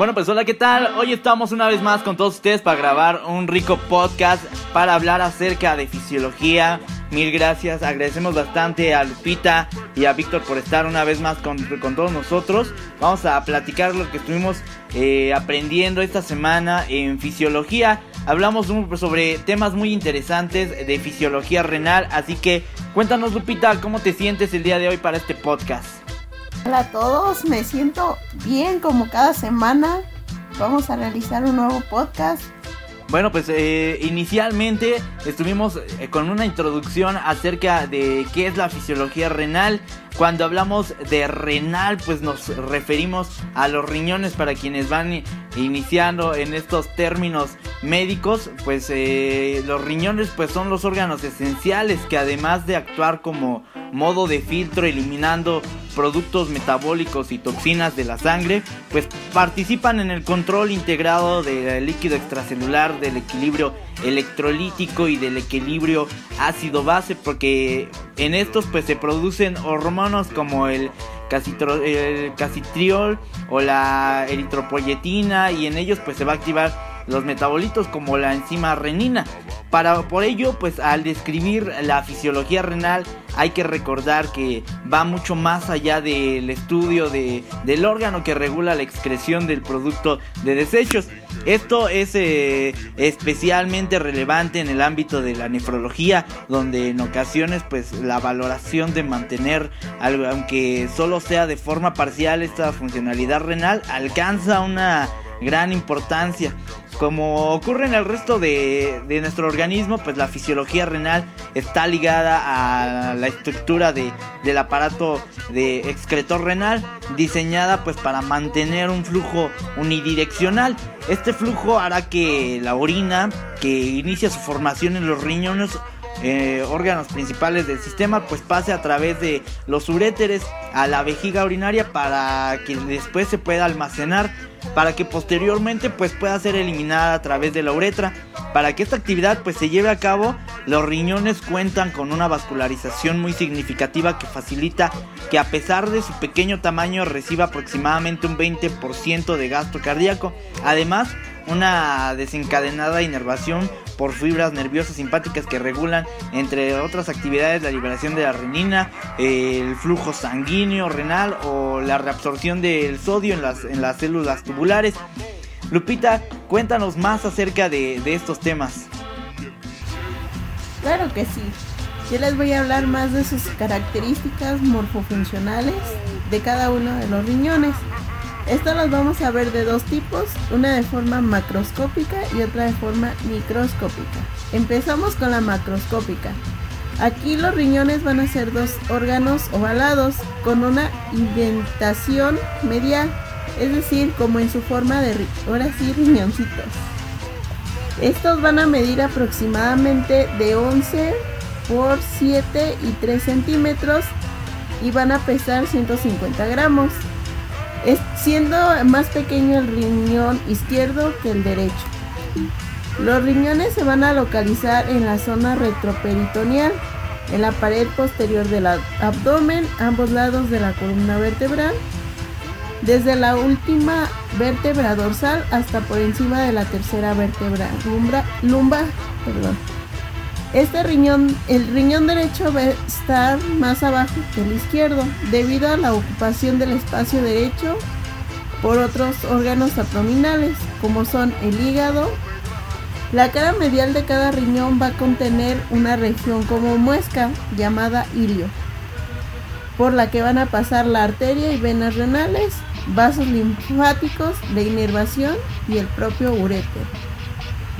Bueno, pues hola, ¿qué tal? Hoy estamos una vez más con todos ustedes para grabar un rico podcast para hablar acerca de fisiología. Mil gracias, agradecemos bastante a Lupita y a Víctor por estar una vez más con, todos nosotros. Vamos a platicar lo que estuvimos eh, aprendiendo esta semana en fisiología. Hablamos sobre temas muy interesantes de fisiología renal, así que cuéntanos Lupita, ¿cómo te sientes el día de hoy para este podcast? Hola a todos, me siento bien como cada semana. Vamos a realizar un nuevo podcast. Bueno, pues eh, inicialmente estuvimos eh, con una introducción acerca de qué es la fisiología renal. Cuando hablamos de renal, pues nos referimos a los riñones para quienes van iniciando en estos términos médicos. Pues eh, los riñones pues son los órganos esenciales que además de actuar como modo de filtro eliminando productos metabólicos y toxinas de la sangre, pues participan en el control integrado del líquido extracelular, del equilibrio electrolítico y del equilibrio ácido-base, porque en estos pues se producen hormonas como el cacitriol o la eritropoyetina y en ellos pues se va a activar los metabolitos como la enzima renina. Para, por ello, pues al describir la fisiología renal hay que recordar que va mucho más allá del estudio de, del órgano que regula la excreción del producto de desechos. Esto es eh, especialmente relevante en el ámbito de la nefrología, donde en ocasiones pues la valoración de mantener, aunque solo sea de forma parcial, esta funcionalidad renal alcanza una gran importancia. Como ocurre en el resto de, nuestro organismo, pues la fisiología renal está ligada a la estructura del aparato de excretor renal, diseñada pues para mantener un flujo unidireccional. Este flujo hará que la orina, que inicia su formación en los riñones, eh, órganos principales del sistema pues pase a través de los uréteres a la vejiga urinaria para que después se pueda almacenar para que posteriormente pues pueda ser eliminada a través de la uretra. Para que esta actividad pues se lleve a cabo los riñones cuentan con una vascularización muy significativa que facilita que a pesar de su pequeño tamaño reciba aproximadamente un 20% de gasto cardíaco. Además una desencadenada inervación por fibras nerviosas simpáticas que regulan, entre otras actividades, la liberación de la renina, el flujo sanguíneo renal o la reabsorción del sodio en las, en las células tubulares. Lupita, cuéntanos más acerca de, de estos temas. Claro que sí. Yo les voy a hablar más de sus características morfofuncionales de cada uno de los riñones. Estas las vamos a ver de dos tipos, una de forma macroscópica y otra de forma microscópica. Empezamos con la macroscópica. Aquí los riñones van a ser dos órganos ovalados con una indentación medial, es decir, como en su forma de, ahora sí, riñoncitos. Estos van a medir aproximadamente de 11 por 7 y 3 centímetros y van a pesar 150 gramos siendo más pequeño el riñón izquierdo que el derecho. Los riñones se van a localizar en la zona retroperitoneal, en la pared posterior del abdomen, ambos lados de la columna vertebral, desde la última vértebra dorsal hasta por encima de la tercera vértebra lumbar. Este riñón, el riñón derecho va a estar más abajo que el izquierdo, debido a la ocupación del espacio derecho por otros órganos abdominales, como son el hígado. La cara medial de cada riñón va a contener una región como muesca llamada ilio, por la que van a pasar la arteria y venas renales, vasos linfáticos de inervación y el propio uréter.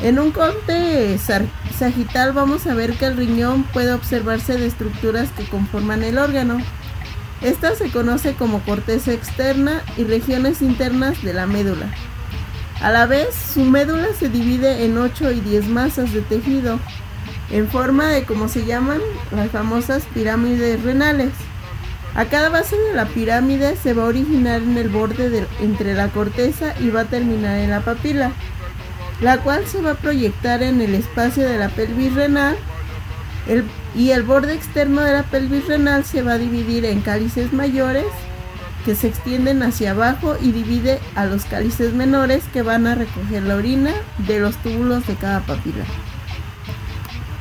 En un corte sagital vamos a ver que el riñón puede observarse de estructuras que conforman el órgano. Esta se conoce como corteza externa y regiones internas de la médula. A la vez, su médula se divide en 8 y 10 masas de tejido, en forma de como se llaman las famosas pirámides renales. A cada base de la pirámide se va a originar en el borde entre la corteza y va a terminar en la papila la cual se va a proyectar en el espacio de la pelvis renal y el borde externo de la pelvis renal se va a dividir en cálices mayores que se extienden hacia abajo y divide a los cálices menores que van a recoger la orina de los túbulos de cada papila.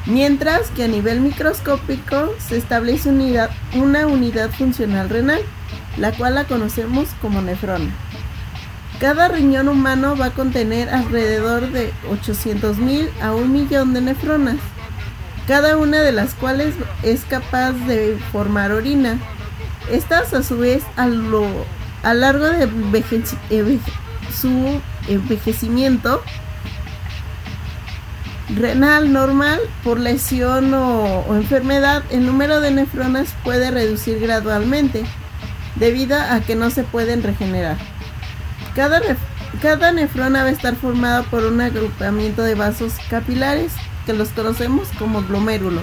Mientras que a nivel microscópico se establece una unidad funcional renal, la cual la conocemos como nefrona. Cada riñón humano va a contener alrededor de 800.000 a un millón de nefronas, cada una de las cuales es capaz de formar orina. Estas a su vez a lo a largo de su envejecimiento renal normal por lesión o, enfermedad, el número de nefronas puede reducir gradualmente debido a que no se pueden regenerar. Cada, cada nefrona va a estar formada por un agrupamiento de vasos capilares que los conocemos como glomérulo,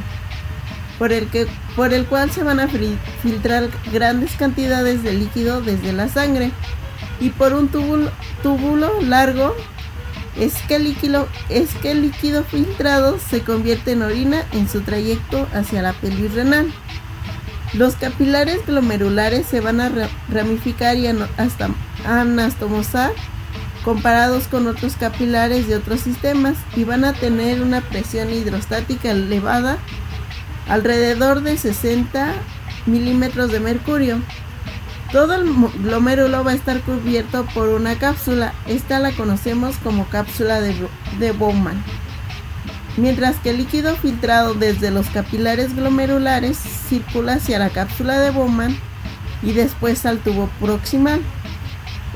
por el, que, por el cual se van a filtrar grandes cantidades de líquido desde la sangre y por un túbulo largo es que, el líquido, es que el líquido filtrado se convierte en orina en su trayecto hacia la pelvis renal. Los capilares glomerulares se van a ramificar y hasta anastomosar comparados con otros capilares de otros sistemas y van a tener una presión hidrostática elevada alrededor de 60 milímetros de mercurio. Todo el glomérulo va a estar cubierto por una cápsula. Esta la conocemos como cápsula de, de Bowman. Mientras que el líquido filtrado desde los capilares glomerulares circula hacia la cápsula de Bowman y después al tubo proximal.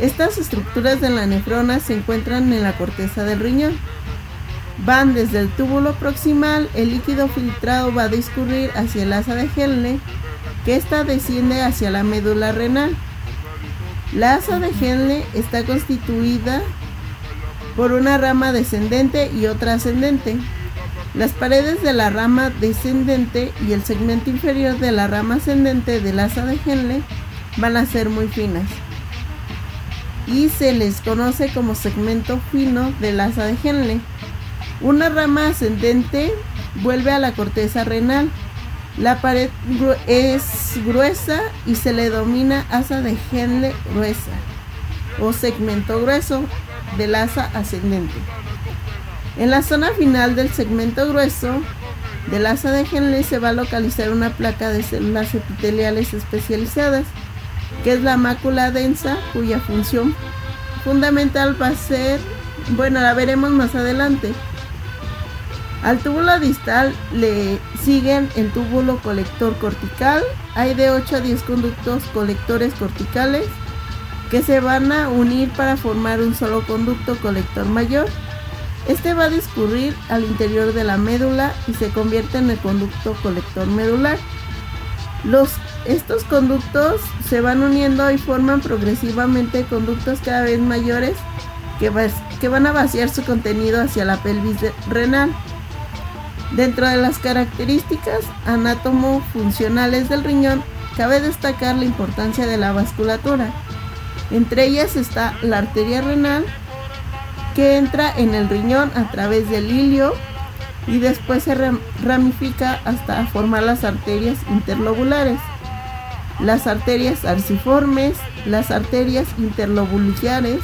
Estas estructuras de la nefrona se encuentran en la corteza del riñón. Van desde el túbulo proximal, el líquido filtrado va a discurrir hacia el asa de Henle que esta desciende hacia la médula renal. La asa de Henle está constituida por una rama descendente y otra ascendente. Las paredes de la rama descendente y el segmento inferior de la rama ascendente del asa de Henle van a ser muy finas y se les conoce como segmento fino del asa de Henle. Una rama ascendente vuelve a la corteza renal la pared es gruesa y se le domina asa de Henle gruesa o segmento grueso del asa ascendente. En la zona final del segmento grueso del asa de Henle se va a localizar una placa de células epiteliales especializadas, que es la mácula densa, cuya función fundamental va a ser, bueno, la veremos más adelante, al túbulo distal le siguen el túbulo colector cortical. Hay de 8 a 10 conductos colectores corticales que se van a unir para formar un solo conducto colector mayor. Este va a discurrir al interior de la médula y se convierte en el conducto colector medular. Los, estos conductos se van uniendo y forman progresivamente conductos cada vez mayores que, van a vaciar su contenido hacia la pelvis renal. Dentro de las características anátomo-funcionales del riñón, cabe destacar la importancia de la vasculatura. Entre ellas está la arteria renal, que entra en el riñón a través del hilio y después se ramifica hasta formar las arterias interlobulares, las arterias arciformes, las arterias interlobulares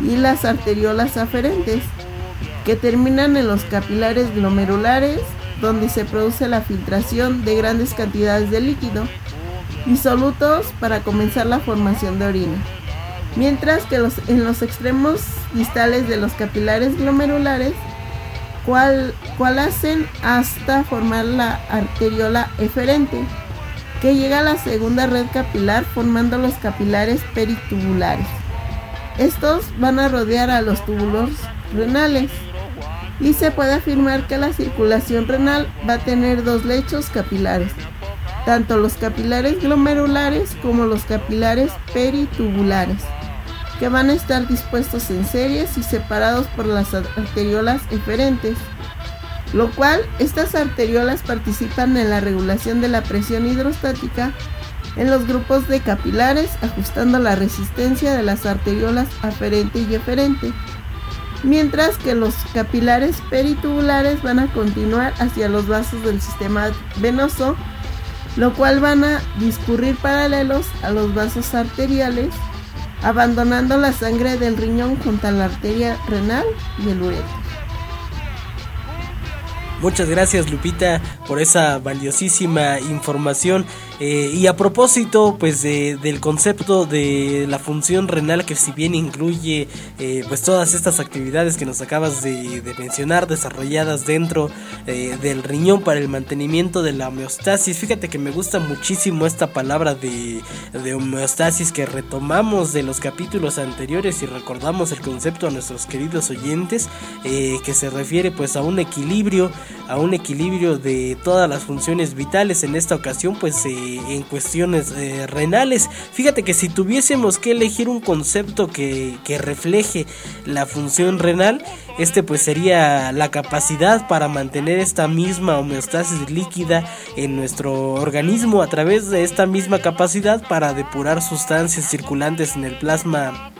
y las arteriolas aferentes que terminan en los capilares glomerulares, donde se produce la filtración de grandes cantidades de líquido y solutos para comenzar la formación de orina. Mientras que en los extremos distales de los capilares glomerulares, cual, cual hacen hasta formar la arteriola eferente, que llega a la segunda red capilar formando los capilares peritubulares. Estos van a rodear a los túbulos renales y se puede afirmar que la circulación renal va a tener dos lechos capilares, tanto los capilares glomerulares como los capilares peritubulares, que van a estar dispuestos en series y separados por las arteriolas eferentes, lo cual estas arteriolas participan en la regulación de la presión hidrostática en los grupos de capilares, ajustando la resistencia de las arteriolas aferente y eferente mientras que los capilares peritubulares van a continuar hacia los vasos del sistema venoso lo cual van a discurrir paralelos a los vasos arteriales, abandonando la sangre del riñón junto a la arteria renal y el ureter. Muchas gracias Lupita por esa valiosísima información eh, y a propósito pues del concepto de la función renal que si bien incluye eh, pues todas estas actividades que nos acabas de, mencionar desarrolladas dentro eh, del riñón para el mantenimiento de la homeostasis fíjate que me gusta muchísimo esta palabra de, de homeostasis que retomamos de los capítulos anteriores y recordamos el concepto a nuestros queridos oyentes que se refiere pues a un equilibrio a un equilibrio de todas las funciones vitales. En esta ocasión pues en cuestiones eh, renales. Fíjate que si tuviésemos que elegir un concepto que, que refleje la función renal este pues sería la capacidad para mantener esta misma homeostasis líquida en nuestro organismo a través de esta misma capacidad para depurar sustancias circulantes en el plasma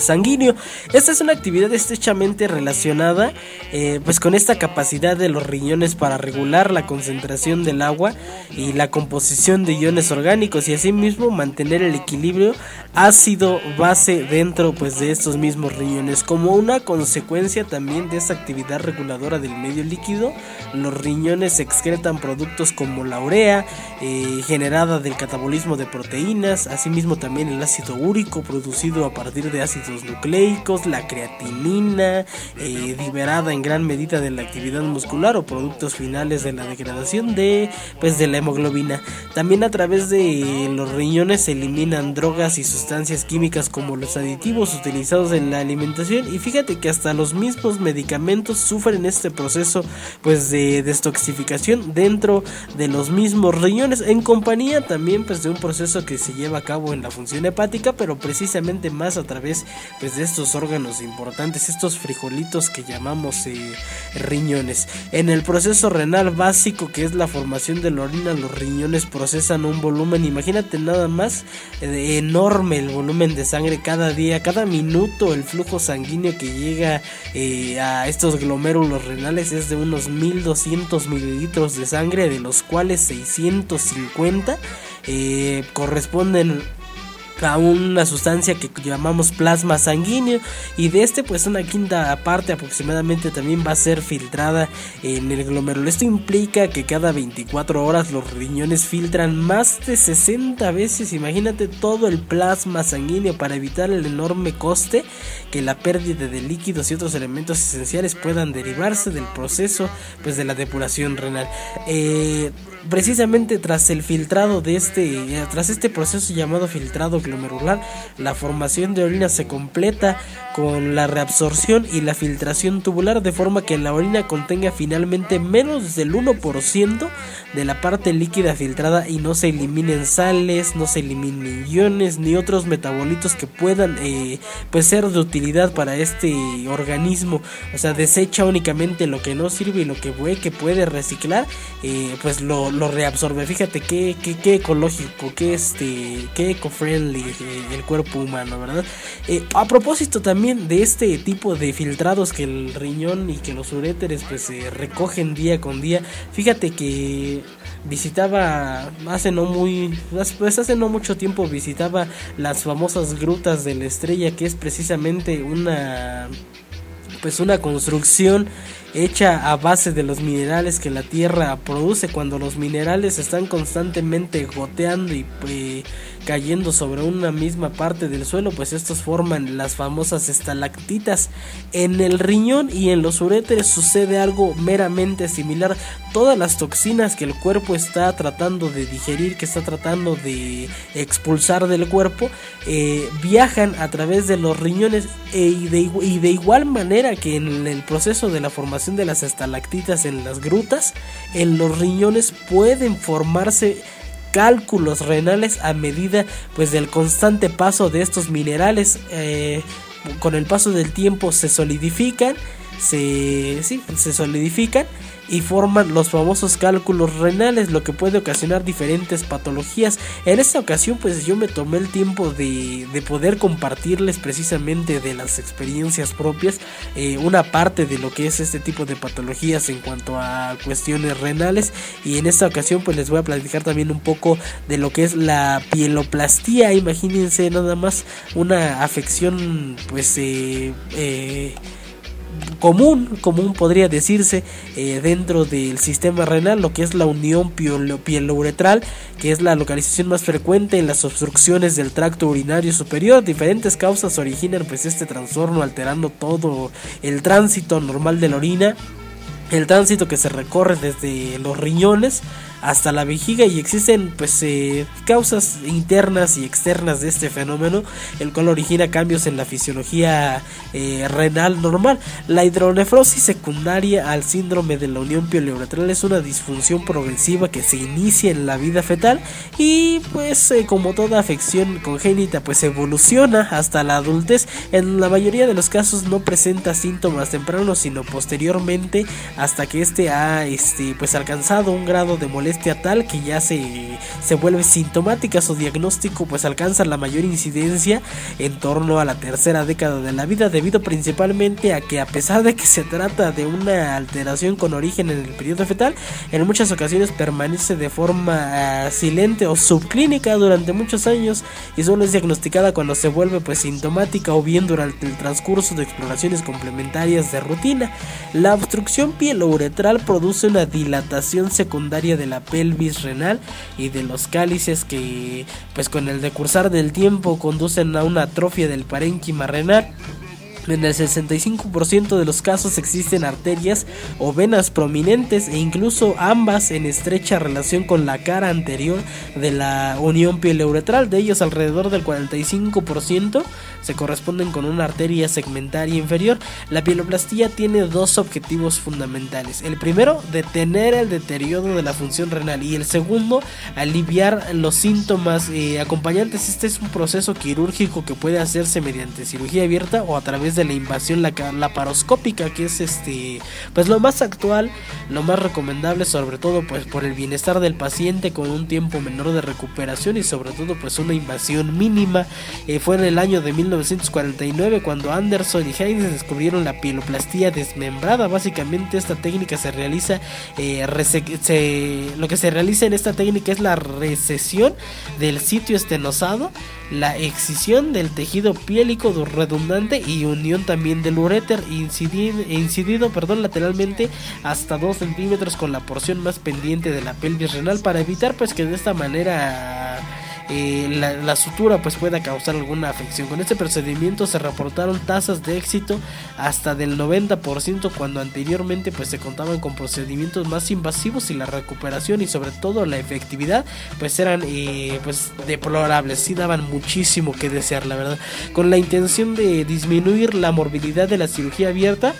sanguíneo. Esta es una actividad estrechamente relacionada eh, pues con esta capacidad de los riñones para regular la concentración del agua y la composición de iones orgánicos y asimismo mantener el equilibrio ácido base dentro pues de estos mismos riñones como una consecuencia también de esta actividad reguladora del medio líquido los riñones excretan productos como la urea eh, generada del catabolismo de proteínas asimismo también el ácido úrico producido a partir de ácidos nucleicos, la creatinina, eh, liberada en gran medida de la actividad muscular o productos finales de la degradación de, pues, de la hemoglobina. También a través de los riñones se eliminan drogas y sustancias químicas como los aditivos utilizados en la alimentación y fíjate que hasta los mismos medicamentos sufren este proceso pues de destoxificación dentro de los mismos riñones en compañía también pues de un proceso que se lleva a cabo en la función hepática pero precisamente más a través pues, de estos órganos importantes, estos frijolitos que llamamos eh, riñones. En el proceso renal básico, que es la formación de la orina, los riñones procesan un volumen, imagínate nada más, eh, enorme el volumen de sangre cada día, cada minuto el flujo sanguíneo que llega eh, a estos glomérulos renales es de unos 1200 mililitros de sangre, de los cuales 650 corresponden a una sustancia que llamamos plasma sanguíneo y de este pues una quinta parte aproximadamente también va a ser filtrada en el glomérulo. Esto implica que cada 24 horas los riñones filtran más de 60 veces, imagínate todo el plasma sanguíneo para evitar el enorme coste que la pérdida de líquidos y otros elementos esenciales puedan derivarse del proceso pues de la depuración renal. Eh, precisamente tras el filtrado de este, tras este proceso llamado filtrado glomerular, la formación de orina se completa con la reabsorción y la filtración tubular de forma que la orina contenga finalmente menos del 1% de la parte líquida filtrada y no se eliminen sales, no se eliminen iones ni otros metabolitos que puedan eh, pues ser de utilidad para este organismo, o sea, desecha únicamente lo que no sirve y lo que puede, reciclar, eh, pues lo lo, reabsorbe. Fíjate qué, qué, ecológico, qué, este, qué eco-friendly eh, el cuerpo humano, ¿verdad? Eh, a propósito también de este tipo de filtrados que el riñón y que los uréteres pues se recogen día con día, fíjate que visitaba hace no muy pues hace no mucho tiempo visitaba las famosas grutas de la estrella que es precisamente una pues una construcción hecha a base de los minerales que la tierra produce cuando los minerales están constantemente goteando y eh, cayendo sobre una misma parte del suelo, pues estos forman las famosas estalactitas. En el riñón y en los uréteres sucede algo meramente similar. Todas las toxinas que el cuerpo está tratando de digerir, que está tratando de expulsar del cuerpo, eh, viajan a través de los riñones e, de, y de igual manera que en el proceso de la formación de las estalactitas en las grutas, en los riñones pueden formarse cálculos renales a medida pues del constante paso de estos minerales. Eh, con el paso del tiempo se solidifican se, se solidifican y forman los famosos cálculos renales, lo que puede ocasionar diferentes patologías. En esta ocasión pues yo me tomé el tiempo de, poder compartirles precisamente de las experiencias propias eh, una parte de lo que es este tipo de patologías en cuanto a cuestiones renales y en esta ocasión pues les voy a platicar también un poco de lo que es la pieloplastía, imagínense nada más una afección pues eh, eh, común, común podría decirse, eh, dentro del sistema renal, lo que es la unión pielouretral, que es la localización más frecuente en las obstrucciones del tracto urinario superior. Diferentes causas originan pues este trastorno alterando todo el tránsito normal de la orina, el tránsito que se recorre desde los riñones hasta la vejiga y existen pues eh, causas internas y externas de este fenómeno. El cual origina cambios en la fisiología eh, renal normal. La hidronefrosis secundaria al síndrome de la unión pieleuretral es una disfunción progresiva que se inicia en la vida fetal y pues eh, como toda afección congénita pues evoluciona hasta la adultez. En la mayoría de los casos no presenta síntomas tempranos sino posteriormente hasta que este ha este pues alcanzado un grado de molestia tal que ya se, se vuelve sintomática. Su diagnóstico pues alcanza la mayor incidencia en torno a la tercera década de la vida debido principalmente a que a pesar de que se trata de una alteración con origen en el periodo fetal, en muchas ocasiones permanece de forma ah, silente o subclínica durante muchos años y solo es diagnosticada cuando se vuelve pues sintomática o bien durante el transcurso de exploraciones complementarias de rutina. La obstrucción pielouretral produce una dilatación secundaria de la pelvis renal y de los cálices que pues con el decursar del tiempo conducen a una atrofia del parénquima renal en el 65% de los casos existen arterias o venas prominentes e incluso ambas en estrecha relación con la cara anterior de la unión pieleuretral. De ellos alrededor del 45% se corresponden con una arteria segmentaria inferior. La pieloplastía tiene dos objetivos fundamentales. El primero, detener el deterioro de la función renal y el segundo, aliviar los síntomas eh, acompañantes. Este es un proceso quirúrgico que puede hacerse mediante cirugía abierta o a través de la invasión laparoscópica, que es este pues lo más actual, lo más recomendable, sobre todo pues por el bienestar del paciente con un tiempo menor de recuperación y sobre todo pues una invasión mínima. Eh, fue en el año de 1949 cuando Anderson y Haynes descubrieron la pieloplastía desmembrada. Básicamente esta técnica se realiza, eh, lo que se realiza en esta técnica es la recesión del sitio estenosado, la excisión del tejido piélico redundante y unión también del uréter incidido, lateralmente hasta 2 centímetros con la porción más pendiente de la pelvis renal para evitar pues que de esta manera eh, la, sutura pues pueda causar alguna afección. Con este procedimiento se reportaron tasas de éxito hasta del 90% cuando anteriormente pues se contaban con procedimientos más invasivos y la recuperación y sobre todo la efectividad pues eran eh, pues deplorables, sí daban muchísimo que desear la verdad. Con la intención de disminuir la morbilidad de la cirugía abierta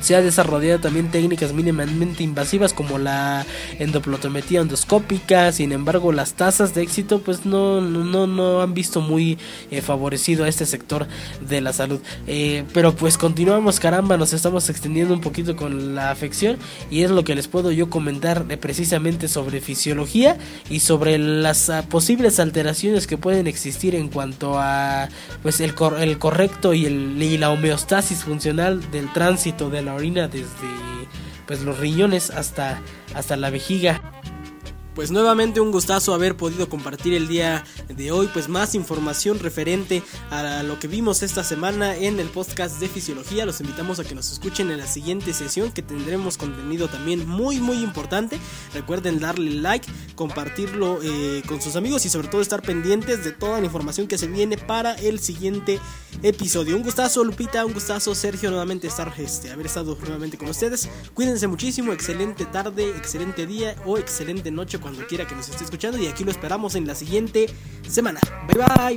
se ha desarrollado también técnicas mínimamente invasivas como la endoplotometría endoscópica, sin embargo las tasas de éxito pues no, no, no han visto muy eh, favorecido a este sector de la salud. Eh, pero pues continuamos, caramba, nos estamos extendiendo un poquito con la afección y es lo que les puedo yo comentar eh, precisamente sobre fisiología y sobre las ah, posibles alteraciones que pueden existir en cuanto a pues el, el correcto y, el, y la homeostasis funcional del tránsito de la orina desde pues los riñones hasta hasta la vejiga. Pues nuevamente un gustazo haber podido compartir el día de hoy pues más información referente a lo que vimos esta semana en el podcast de fisiología. Los invitamos a que nos escuchen en la siguiente sesión que tendremos contenido también muy muy importante. Recuerden darle like, compartirlo eh, con sus amigos y sobre todo estar pendientes de toda la información que se viene para el siguiente episodio. Un gustazo Lupita, un gustazo Sergio nuevamente estar este, haber estado nuevamente con ustedes. Cuídense muchísimo, excelente tarde, excelente día o excelente noche cuando quiera que nos esté escuchando y aquí lo esperamos en la siguiente semana. Bye bye.